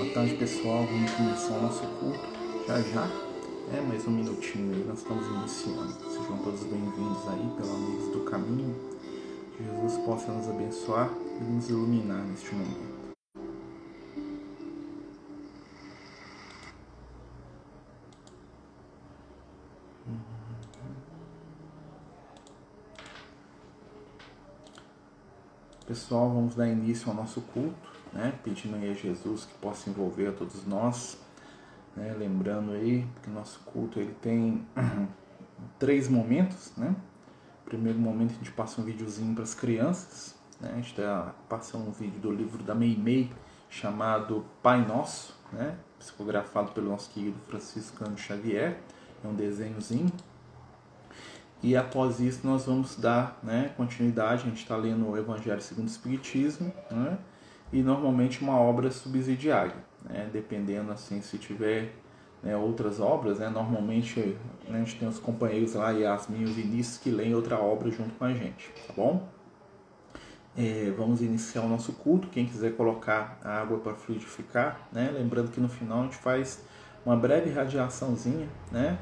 Boa tarde pessoal, vamos começar o nosso culto já já. É mais um minutinho aí, nós estamos iniciando. Sejam todos bem-vindos aí pelo Amigos do Caminho. Que Jesus possa nos abençoar e nos iluminar neste momento. Pessoal, vamos dar início ao nosso culto, né? Pedindo aí a Jesus que possa envolver a todos nós, né? Lembrando aí que nosso culto ele tem três momentos, né? Primeiro momento a gente passa um videozinho para as crianças, né? A gente tá passando um vídeo do livro da Meimei chamado Pai Nosso, né? Psicografado pelo nosso querido Franciscano Xavier, é um desenhozinho e após isso nós vamos dar né, continuidade, a gente está lendo o Evangelho segundo o Espiritismo, né, e normalmente uma obra subsidiária, né, dependendo assim se tiver né, outras obras, né, normalmente né, a gente tem os companheiros lá, e o Vinícius, que leem outra obra junto com a gente, tá bom? É, vamos iniciar o nosso culto, quem quiser colocar a água para fluidificar, né, lembrando que no final a gente faz uma breve radiaçãozinha, né,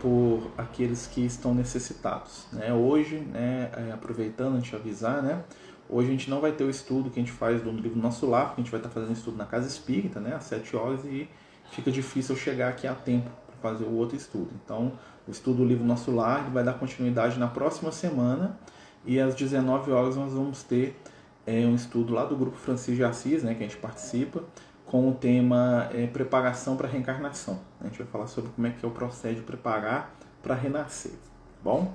por aqueles que estão necessitados. Né? Hoje, né, é, aproveitando a gente avisar, né, hoje a gente não vai ter o estudo que a gente faz do livro Nosso Lar, porque a gente vai estar fazendo estudo na Casa Espírita, né, às 7 horas, e fica difícil eu chegar aqui a tempo para fazer o outro estudo. Então, o estudo do livro Nosso Lar vai dar continuidade na próxima semana, e às 19 horas nós vamos ter é, um estudo lá do grupo Francisco de Assis, né, que a gente participa, com o tema é, preparação para reencarnação. A gente vai falar sobre como é que é o processo de preparar para renascer, tá bom?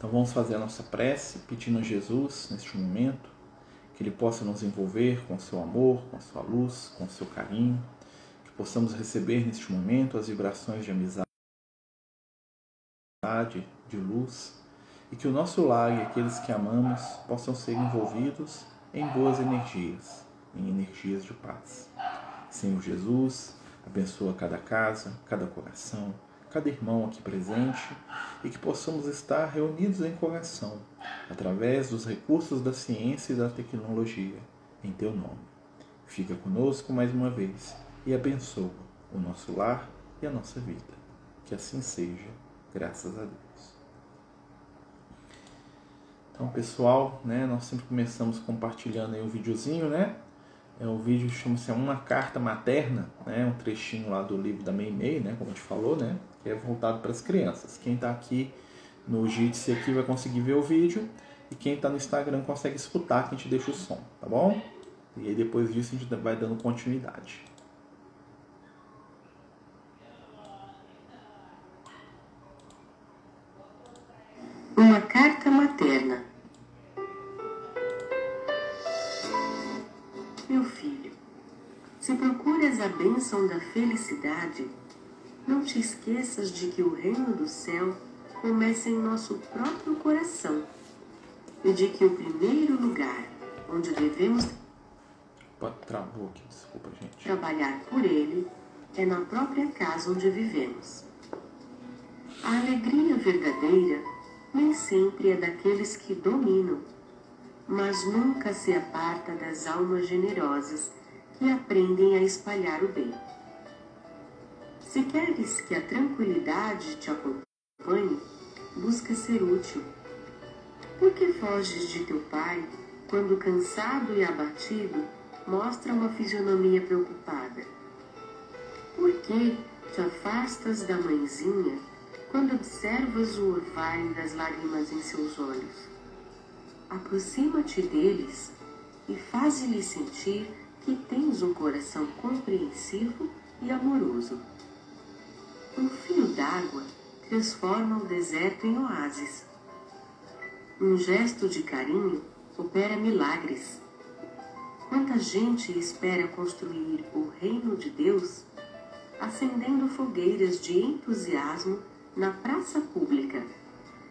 Então vamos fazer a nossa prece, pedindo a Jesus neste momento que Ele possa nos envolver com seu amor, com a sua luz, com seu carinho, que possamos receber neste momento as vibrações de amizade, de luz, e que o nosso lar e aqueles que amamos possam ser envolvidos em boas energias, em energias de paz. Senhor Jesus, abençoa cada casa, cada coração, cada irmão aqui presente e que possamos estar reunidos em coração, através dos recursos da ciência e da tecnologia, em Teu nome. Fica conosco mais uma vez e abençoa o nosso lar e a nossa vida. Que assim seja, graças a Deus. Então, pessoal, né, nós sempre começamos compartilhando aí um videozinho, né? É, o vídeo chama-se Uma Carta Materna, né? um trechinho lá do livro da Meimei, né? como a gente falou, né? Que é voltado para as crianças. Quem está aqui no Jitsi aqui vai conseguir ver o vídeo e quem está no Instagram consegue escutar que a gente deixa o som, tá bom? E aí depois disso a gente vai dando continuidade. Uma carta materna Meu filho, se procuras a bênção da felicidade, não te esqueças de que o reino do céu começa em nosso próprio coração e de que o primeiro lugar onde devemos Travou aqui, desculpa, gente. trabalhar por ele é na própria casa onde vivemos. A alegria verdadeira nem sempre é daqueles que dominam mas nunca se aparta das almas generosas que aprendem a espalhar o bem. Se queres que a tranquilidade te acompanhe, busca ser útil. Por que foges de teu pai quando, cansado e abatido, mostra uma fisionomia preocupada? Por que te afastas da mãezinha quando observas o orvalho das lágrimas em seus olhos? aproxima-te deles e faze-lhes sentir que tens um coração compreensivo e amoroso. Um fio d'água transforma o deserto em oásis. Um gesto de carinho opera milagres. Quanta gente espera construir o reino de Deus acendendo fogueiras de entusiasmo na praça pública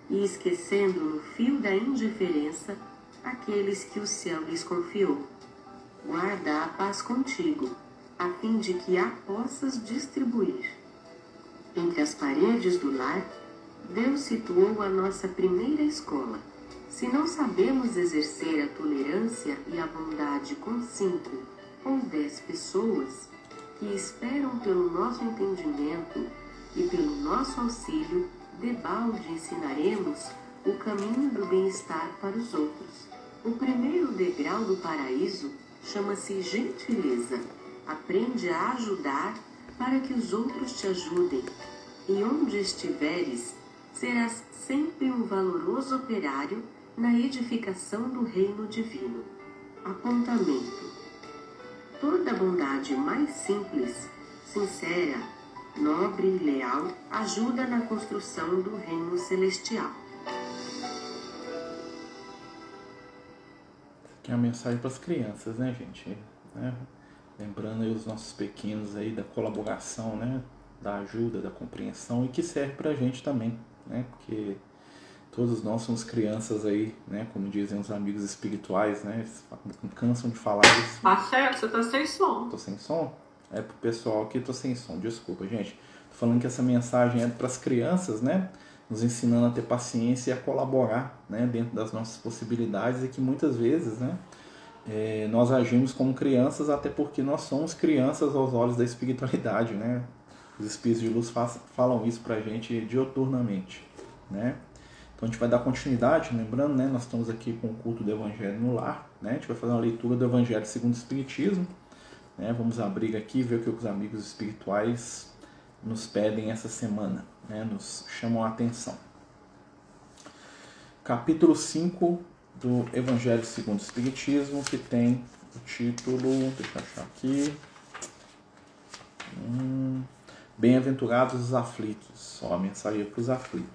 e esquecendo no fio da indiferença aqueles que o céu lhes confiou. Guarda a paz contigo, a fim de que a possas distribuir. Entre as paredes do lar, Deus situou a nossa primeira escola. Se não sabemos exercer a tolerância e a bondade com cinco ou dez pessoas, que esperam pelo nosso entendimento e pelo nosso auxílio, debalde ensinaremos o caminho do bem-estar para os outros. O primeiro degrau do paraíso chama-se gentileza. Aprende a ajudar para que os outros te ajudem. E onde estiveres, serás sempre um valoroso operário na edificação do reino divino. Apontamento: Toda bondade mais simples, sincera, nobre e leal ajuda na construção do reino celestial. Aqui é uma mensagem para as crianças, né, gente? Né? Lembrando aí os nossos pequenos aí da colaboração, né? Da ajuda, da compreensão e que serve para a gente também, né? Porque todos nós somos crianças aí, né? Como dizem os amigos espirituais, né? Eles cansam de falar isso. Tá certo, você tá sem som. Tô sem som? É pro pessoal aqui, tô sem som, desculpa, gente. Tô falando que essa mensagem é para as crianças, né? Nos ensinando a ter paciência e a colaborar, né? Dentro das nossas possibilidades e que muitas vezes, né? É, nós agimos como crianças até porque nós somos crianças aos olhos da espiritualidade, né? Os espíritos de luz falam isso pra gente dioturnamente, né? Então a gente vai dar continuidade, lembrando, né? Nós estamos aqui com o culto do Evangelho no lar, né? A gente vai fazer uma leitura do Evangelho segundo o Espiritismo, né? Vamos abrir aqui ver o que os amigos espirituais nos pedem essa semana, né? Nos chamam a atenção. Capítulo 5 do Evangelho segundo o Espiritismo, que tem o título, deixa eu achar aqui. Hum, Bem-aventurados os aflitos, só a mensagem para os aflitos.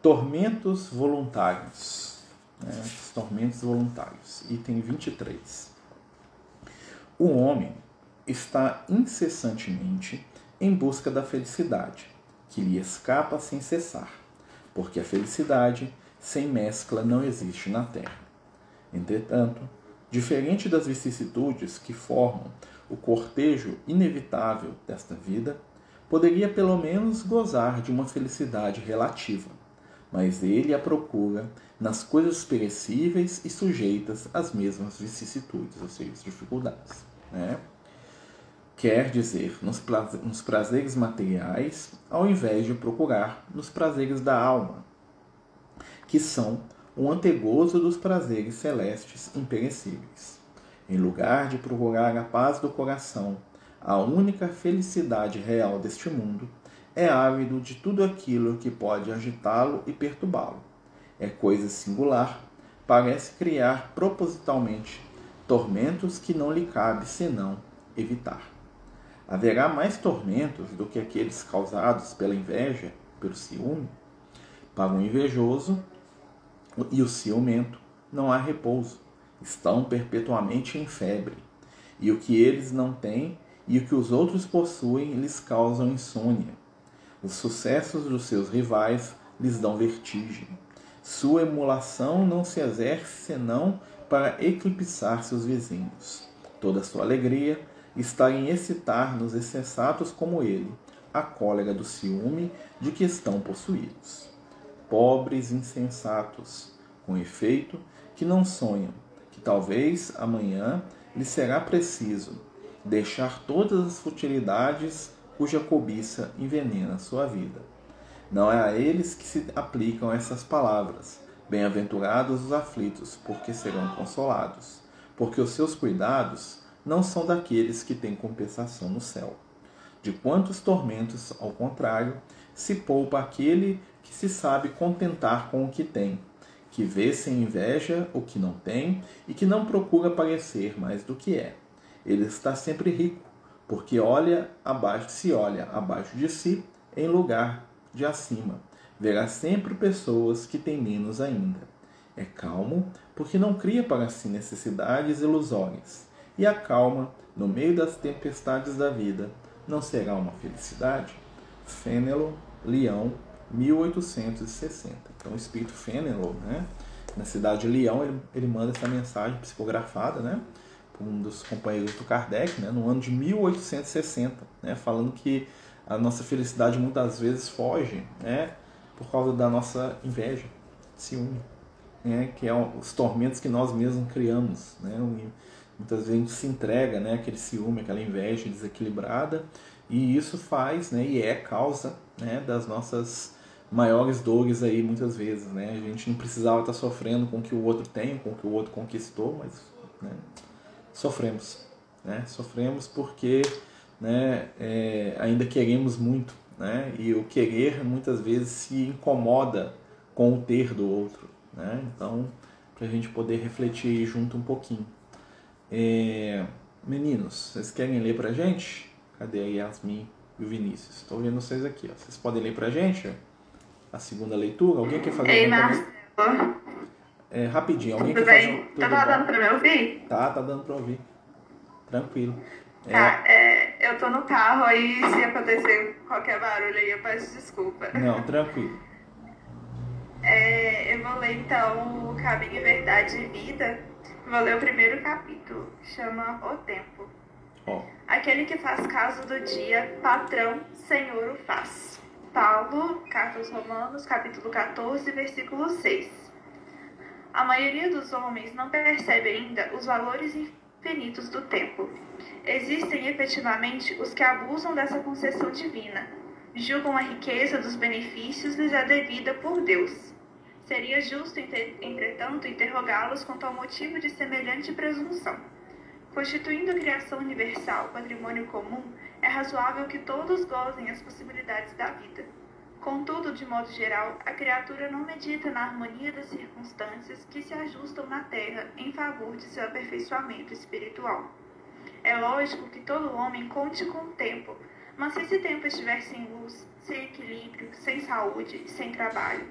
Tormentos voluntários. Né? Tormentos voluntários. Item 23. O homem está incessantemente em busca da felicidade, que lhe escapa sem cessar, porque a felicidade sem mescla não existe na Terra. Entretanto, diferente das vicissitudes que formam o cortejo inevitável desta vida, poderia pelo menos gozar de uma felicidade relativa, mas ele a procura nas coisas perecíveis e sujeitas às mesmas vicissitudes, ou seja, dificuldades. Né? Quer dizer, nos prazeres materiais, ao invés de procurar nos prazeres da alma, que são o antegozo dos prazeres celestes imperecíveis. Em lugar de procurar a paz do coração, a única felicidade real deste mundo, é ávido de tudo aquilo que pode agitá-lo e perturbá-lo. É coisa singular, parece criar propositalmente tormentos que não lhe cabe senão evitar. Haverá mais tormentos do que aqueles causados pela inveja, pelo ciúme? Para o invejoso, e o ciumento não há repouso, estão perpetuamente em febre, e o que eles não têm e o que os outros possuem lhes causam insônia. Os sucessos dos seus rivais lhes dão vertigem. Sua emulação não se exerce senão para eclipsar seus vizinhos. Toda sua alegria está em excitar nos insensatos como ele a cólera do ciúme de que estão possuídos pobres insensatos, com efeito que não sonham, que talvez amanhã lhe será preciso deixar todas as futilidades cuja cobiça envenena sua vida. Não é a eles que se aplicam essas palavras. Bem-aventurados os aflitos, porque serão consolados, porque os seus cuidados não são daqueles que têm compensação no céu. De quantos tormentos, ao contrário, se poupa aquele que se sabe contentar com o que tem, que vê sem inveja o que não tem e que não procura parecer mais do que é. Ele está sempre rico, porque olha abaixo, se olha abaixo de si, em lugar de acima. Verá sempre pessoas que têm menos ainda. É calmo, porque não cria para si necessidades ilusórias. E a calma, no meio das tempestades da vida, não será uma felicidade? Fênelo, Leão, 1860. Então, o espírito Fenelon, né, na cidade de Leão, ele, ele manda essa mensagem psicografada, né, para um dos companheiros do Kardec, né, no ano de 1860, né, falando que a nossa felicidade muitas vezes foge, né, por causa da nossa inveja, ciúme, né, que é os tormentos que nós mesmos criamos, né, muitas vezes a gente se entrega, né, aquele ciúme, aquela inveja desequilibrada, e isso faz, né, e é causa, né, das nossas maiores dores aí muitas vezes, né? A gente não precisava estar sofrendo com o que o outro tem, com o que o outro conquistou, mas né, sofremos, né? Sofremos porque, né, é, ainda queremos muito, né? E o querer muitas vezes se incomoda com o ter do outro, né? Então, para a gente poder refletir junto um pouquinho. É, meninos, vocês querem ler para gente? Cadê a Yasmin e o Vinícius? Estou vendo vocês aqui. Ó. Vocês podem ler para gente a segunda leitura? Alguém quer fazer Ei, Marcelo. É, rapidinho. Alguém Tudo quer bem? fazer... Tá Tudo dando bom? pra me ouvir? Tá, tá dando para ouvir. Tranquilo. É, Tá, é, eu tô no carro aí, se acontecer qualquer barulho aí, eu peço desculpa. Não, tranquilo. É, eu vou ler então o Caminho, Verdade e Vida. Vou ler o primeiro capítulo, chama O Tempo. Aquele que faz caso do dia, patrão, Senhor o faz. Paulo, Carta aos Romanos, capítulo 14, versículo 6. A maioria dos homens não percebe ainda os valores infinitos do tempo. Existem efetivamente os que abusam dessa concessão divina, julgam a riqueza dos benefícios lhes é devida por Deus. Seria justo, entre- entretanto, interrogá-los quanto ao motivo de semelhante presunção. Constituindo a criação universal patrimônio comum, é razoável que todos gozem as possibilidades da vida. Contudo, de modo geral, a criatura não medita na harmonia das circunstâncias que se ajustam na Terra em favor de seu aperfeiçoamento espiritual. É lógico que todo homem conte com o tempo, mas se esse tempo estiver sem luz, sem equilíbrio, sem saúde e sem trabalho,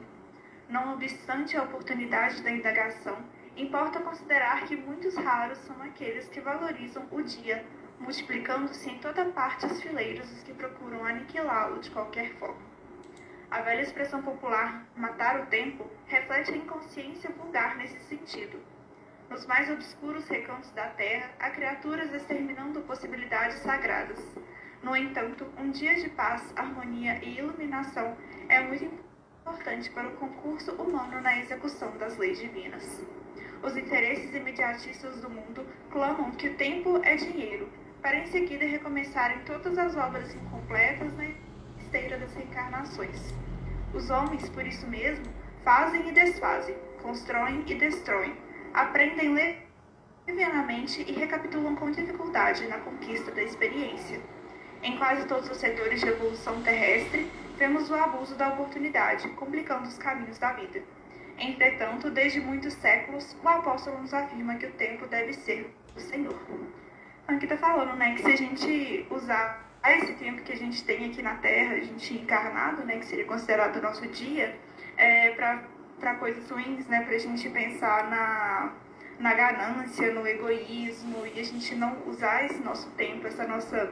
não obstante a oportunidade da indagação, importa considerar que muitos raros são aqueles que valorizam o dia, multiplicando-se em toda parte os fileiros os que procuram aniquilá-lo de qualquer forma. A velha expressão popular matar o tempo reflete a inconsciência vulgar nesse sentido. Nos mais obscuros recantos da terra, há criaturas exterminando possibilidades sagradas. No entanto, um dia de paz, harmonia e iluminação é muito importante para o concurso humano na execução das leis divinas. Os interesses imediatistas do mundo clamam que o tempo é dinheiro, para em seguida recomeçarem todas as obras incompletas na esteira das reencarnações. Os homens, por isso mesmo, fazem e desfazem, constroem e destroem, aprendem levianamente e recapitulam com dificuldade na conquista da experiência. Em quase todos os setores de evolução terrestre, vemos o abuso da oportunidade, complicando os caminhos da vida. Entretanto, desde muitos séculos, o apóstolo nos afirma que o tempo deve ser o Senhor. Aqui está falando, né, que se a gente usar esse tempo que a gente tem aqui na Terra, a gente encarnado, né, que seria considerado o nosso dia, é, para coisas ruins, né, para a gente pensar na, na ganância, no egoísmo, e a gente não usar esse nosso tempo, essa nossa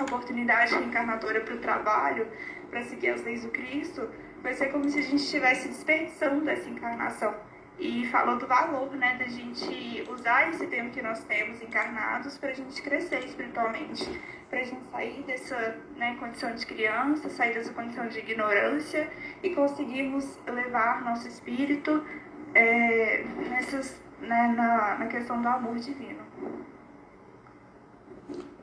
oportunidade reencarnadora para o trabalho, para seguir as leis do Cristo, vai ser como se a gente estivesse desperdiçando essa encarnação. E falou do valor, né, da gente usar esse tempo que nós temos encarnados para a gente crescer espiritualmente, para a gente sair dessa né, condição de criança, sair dessa condição de ignorância e conseguirmos levar nosso espírito é, nessas, né, na, na questão do amor divino.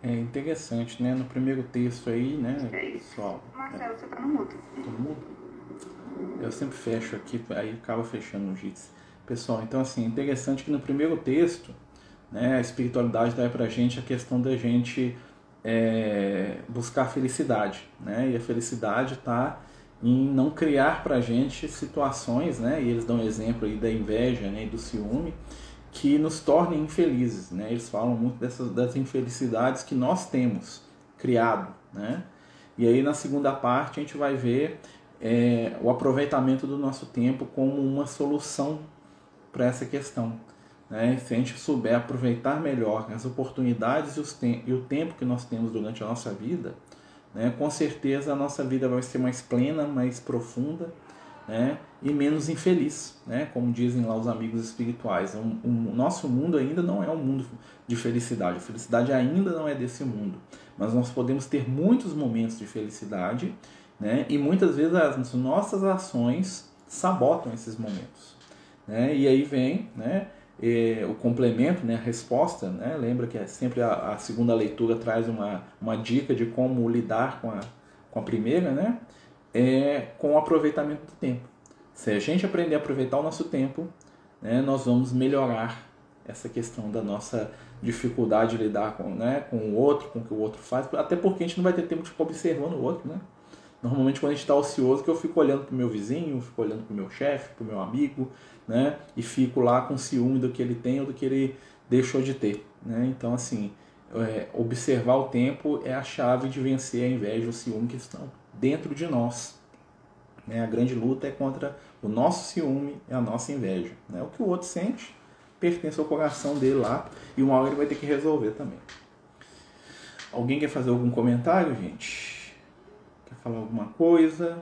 É interessante, né? No primeiro texto aí, né, É pessoal? Marcelo, você tá no mudo. Todo mundo? Eu sempre fecho aqui, aí acaba fechando o JITS. Pessoal, então assim, interessante que no primeiro texto, né, a espiritualidade dá pra gente a questão da gente é, buscar felicidade, né? E a felicidade está em não criar pra gente situações, né? E eles dão exemplo aí da inveja, né, e do ciúme, que nos tornem infelizes, né? Eles falam muito dessas das infelicidades que nós temos criado, né? E aí na segunda parte a gente vai ver é, o aproveitamento do nosso tempo como uma solução para essa questão. Né? Se a gente souber aproveitar melhor as oportunidades e, e o tempo que nós temos durante a nossa vida, né? com certeza a nossa vida vai ser mais plena, mais profunda né? E menos infeliz, né? como dizem lá os amigos espirituais. O, o nosso mundo ainda não é um mundo de felicidade, a felicidade ainda não é desse mundo, mas nós podemos ter muitos momentos de felicidade né? e muitas vezes as nossas ações sabotam esses momentos. Né? E aí vem né, é, o complemento, né, a resposta, né, lembra que é sempre a, a, segunda leitura traz uma, uma dica de como lidar com a, com a primeira, né, é, com o aproveitamento do tempo. Se a gente aprender a aproveitar o nosso tempo, né, nós vamos melhorar essa questão da nossa dificuldade de lidar com, né, com o outro, com o que o outro faz, até porque a gente não vai ter tempo de ficar observando o outro, né? Normalmente quando a gente está ocioso, que eu fico olhando para o meu vizinho, fico olhando para o meu chefe, para o meu amigo, né? E fico lá com ciúme do que ele tem ou do que ele deixou de ter, né? Então assim, é, observar o tempo é a chave de vencer a inveja o ciúme que estão dentro de nós. Né? A grande luta é contra o nosso ciúme e a nossa inveja. Né? O que o outro sente pertence ao coração dele lá e uma hora ele vai ter que resolver também. Alguém quer fazer algum comentário, gente? Quer falar alguma coisa?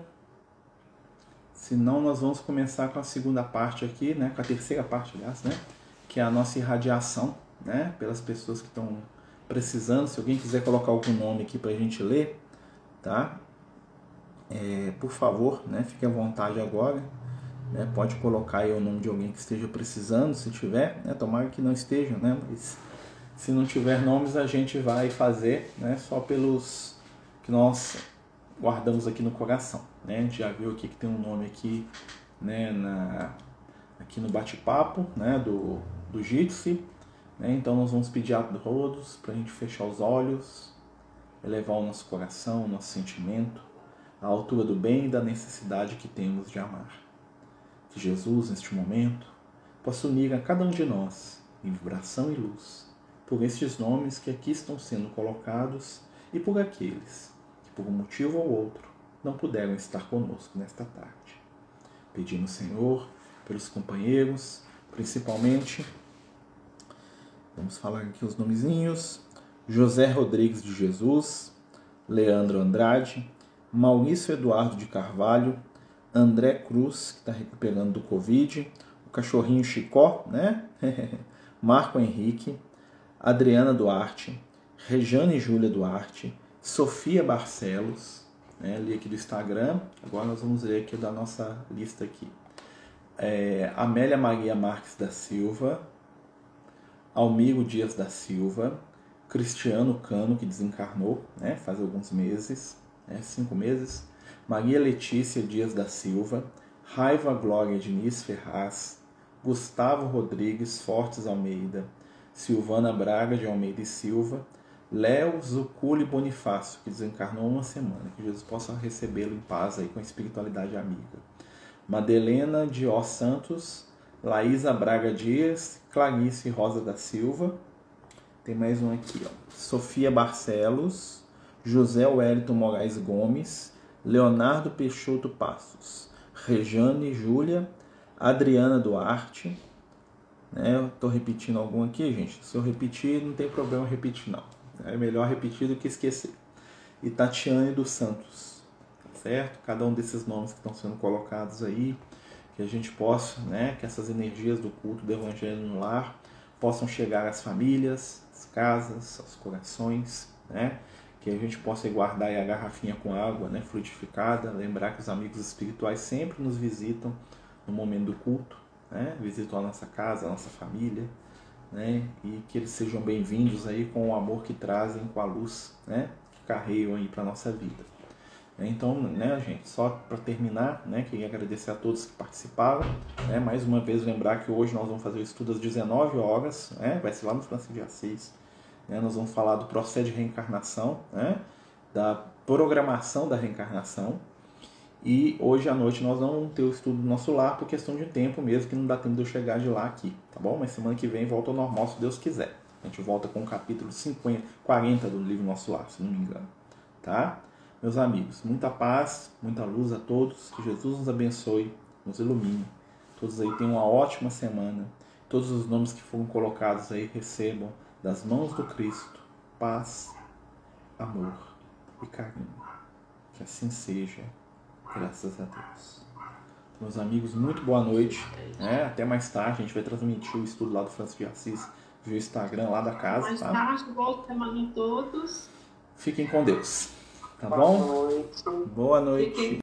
Senão nós vamos começar com a segunda parte aqui, né? Com a terceira parte, aliás, né? Que é a nossa irradiação, né? Pelas pessoas que estão precisando. Se alguém quiser colocar algum nome aqui para a gente ler, tá? É, por favor, né? Fique à vontade agora. Né? Pode colocar aí o nome de alguém que esteja precisando, se tiver, né? tomara que não esteja, né? mas se não tiver nomes a gente vai fazer né? só pelos que nós guardamos aqui no coração. Né? A gente já viu aqui que tem um nome aqui, né? Na, aqui no bate-papo né? do, do Jitsi. Né? Então nós vamos pedir a todos para a gente fechar os olhos, elevar o nosso coração, o nosso sentimento à altura do bem e da necessidade que temos de amar. Que Jesus, neste momento, possa unir a cada um de nós em vibração e luz por estes nomes que aqui estão sendo colocados e por aqueles que, por um motivo ou outro, não puderam estar conosco nesta tarde. Pedimos, Senhor, pelos companheiros, principalmente, vamos falar aqui os nomezinhos: José Rodrigues de Jesus, Leandro Andrade, Maurício Eduardo de Carvalho, André Cruz, que está recuperando do Covid, o cachorrinho Chicó, né? Marco Henrique, Adriana Duarte, Rejane Júlia Duarte, Sofia Barcelos, né? li aqui do Instagram, agora nós vamos ler aqui da nossa lista aqui. É, Amélia Maria Marques da Silva, Almiro Dias da Silva, Cristiano Cano, que desencarnou né, faz alguns meses, né, cinco meses, Maria Letícia Dias da Silva, Raiva Glória Diniz Ferraz, Gustavo Rodrigues Fortes Almeida, Silvana Braga de Almeida e Silva, Léo Zuculi Bonifácio, que desencarnou uma semana, que Jesus possa recebê-lo em paz aí com a espiritualidade amiga. Madelena de Ó Santos, Laísa Braga Dias, Clarice Rosa da Silva, tem mais um aqui, ó. Sofia Barcelos, José Wellington Moraes Gomes, Leonardo Peixoto Passos, Rejane Júlia, Adriana Duarte. Né? Estou repetindo algum aqui, gente. Se eu repetir, não tem problema repetir, não. É melhor repetir do que esquecer. E Tatiane dos Santos, tá certo? Cada um desses nomes que estão sendo colocados aí, que a gente possa, né, que essas energias do culto do Evangelho no lar possam chegar às famílias, às casas, aos corações, né? Que a gente possa guardar a garrafinha com água né, fluidificada, lembrar que os amigos espirituais sempre nos visitam no momento do culto, né, visitam a nossa casa, a nossa família, né, e que eles sejam bem-vindos aí com o amor que trazem, com a luz né, que carregam aí para a nossa vida. Então, né, gente, só para terminar, né, queria agradecer a todos que participaram. Né, mais uma vez lembrar que hoje nós vamos fazer o estudo às 19 horas, né, vai ser lá no Francisco de Assis. Né? Nós vamos falar do processo de reencarnação, né? da programação da reencarnação. E hoje à noite nós não vamos ter o estudo do nosso lar por questão de tempo mesmo, que não dá tempo de eu chegar de lá aqui, tá bom? Mas semana que vem volta ao normal, se Deus quiser. A gente volta com o capítulo 50, 40 do livro Nosso Lar, se não me engano. Tá? Meus amigos, muita paz, muita luz a todos. Que Jesus nos abençoe, nos ilumine. Todos aí tenham uma ótima semana. Todos os nomes que foram colocados aí recebam das mãos do Cristo, paz, amor e carinho. Que assim seja, graças a Deus. Meus amigos, muito boa noite. É, até mais tarde, a gente vai transmitir o estudo lá do Francisco de Assis via Instagram lá da casa. Mais tá? tarde, semana em todos. Fiquem com Deus. Tá Boa bom? noite. Boa noite. Fiquem